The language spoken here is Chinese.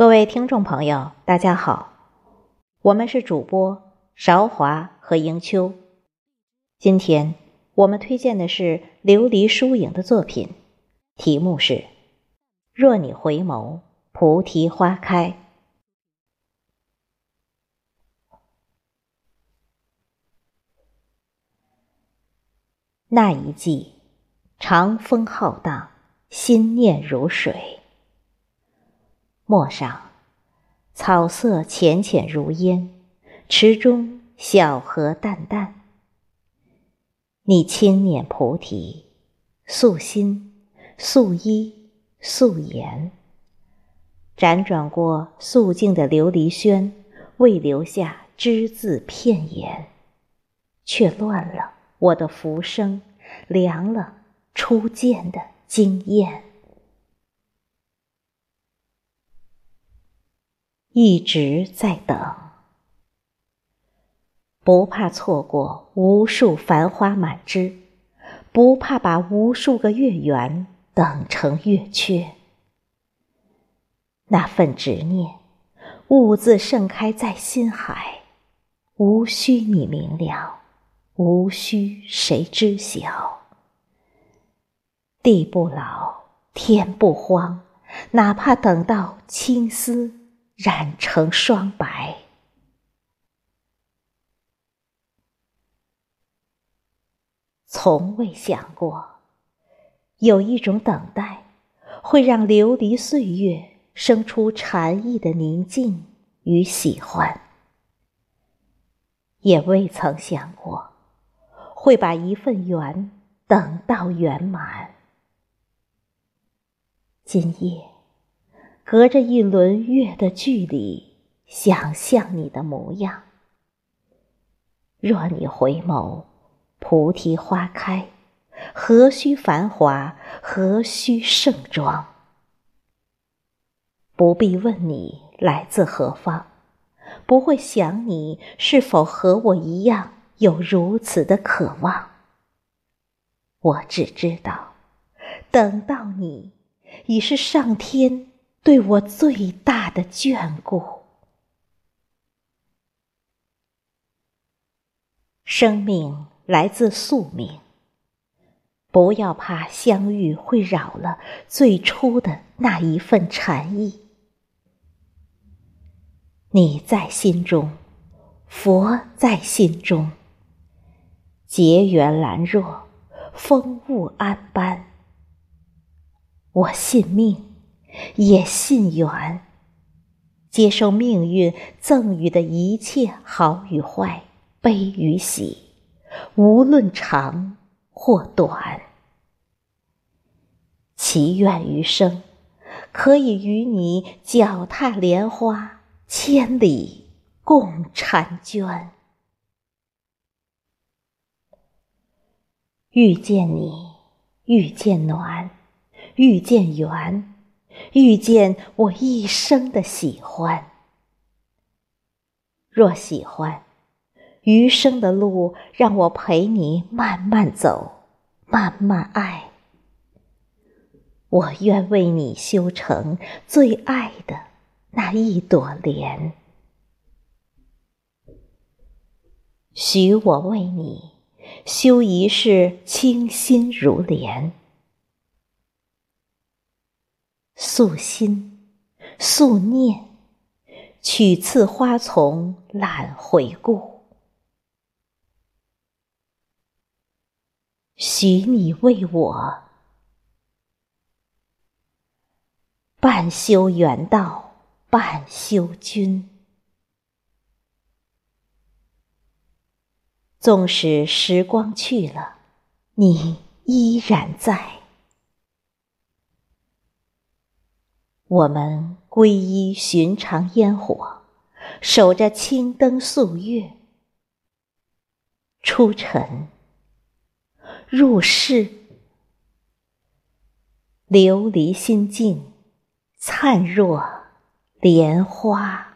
各位听众朋友，大家好，我们是主播韶华和迎秋。今天我们推荐的是琉璃疏影的作品，题目是《若你回眸，菩提花开》。那一季，长风浩荡，心念如水。陌上，草色浅浅如烟，池中小荷淡淡。你轻捻菩提，素心、素衣、素颜，辗转过素净的琉璃轩，未留下只字片言，却乱了我的浮生，凉了初见的惊艳。一直在等，不怕错过无数繁花满枝，不怕把无数个月圆等成月缺。那份执念，兀自盛开在心海，无需你明了，无需谁知晓。地不老，天不荒，哪怕等到青丝。染成霜白，从未想过，有一种等待，会让琉璃岁月生出禅意的宁静与喜欢；也未曾想过，会把一份缘等到圆满。今夜。隔着一轮月的距离，想象你的模样。若你回眸，菩提花开，何须繁华，何须盛装？不必问你来自何方，不会想你是否和我一样有如此的渴望。我只知道，等到你，已是上天。对我最大的眷顾。生命来自宿命，不要怕相遇会扰了最初的那一份禅意。你在心中，佛在心中，结缘兰若，风物安般。我信命。也信缘，接受命运赠予的一切好与坏、悲与喜，无论长或短。祈愿余生可以与你脚踏莲花，千里共婵娟。遇见你，遇见暖，遇见缘。遇见我一生的喜欢，若喜欢，余生的路让我陪你慢慢走，慢慢爱。我愿为你修成最爱的那一朵莲，许我为你修一世清心如莲。素心，素念，取次花丛揽回顾。许你为我，半修缘道，半修君。纵使时光去了，你依然在。我们皈依寻常烟火，守着青灯素月。出尘入世，琉璃心境灿若莲花。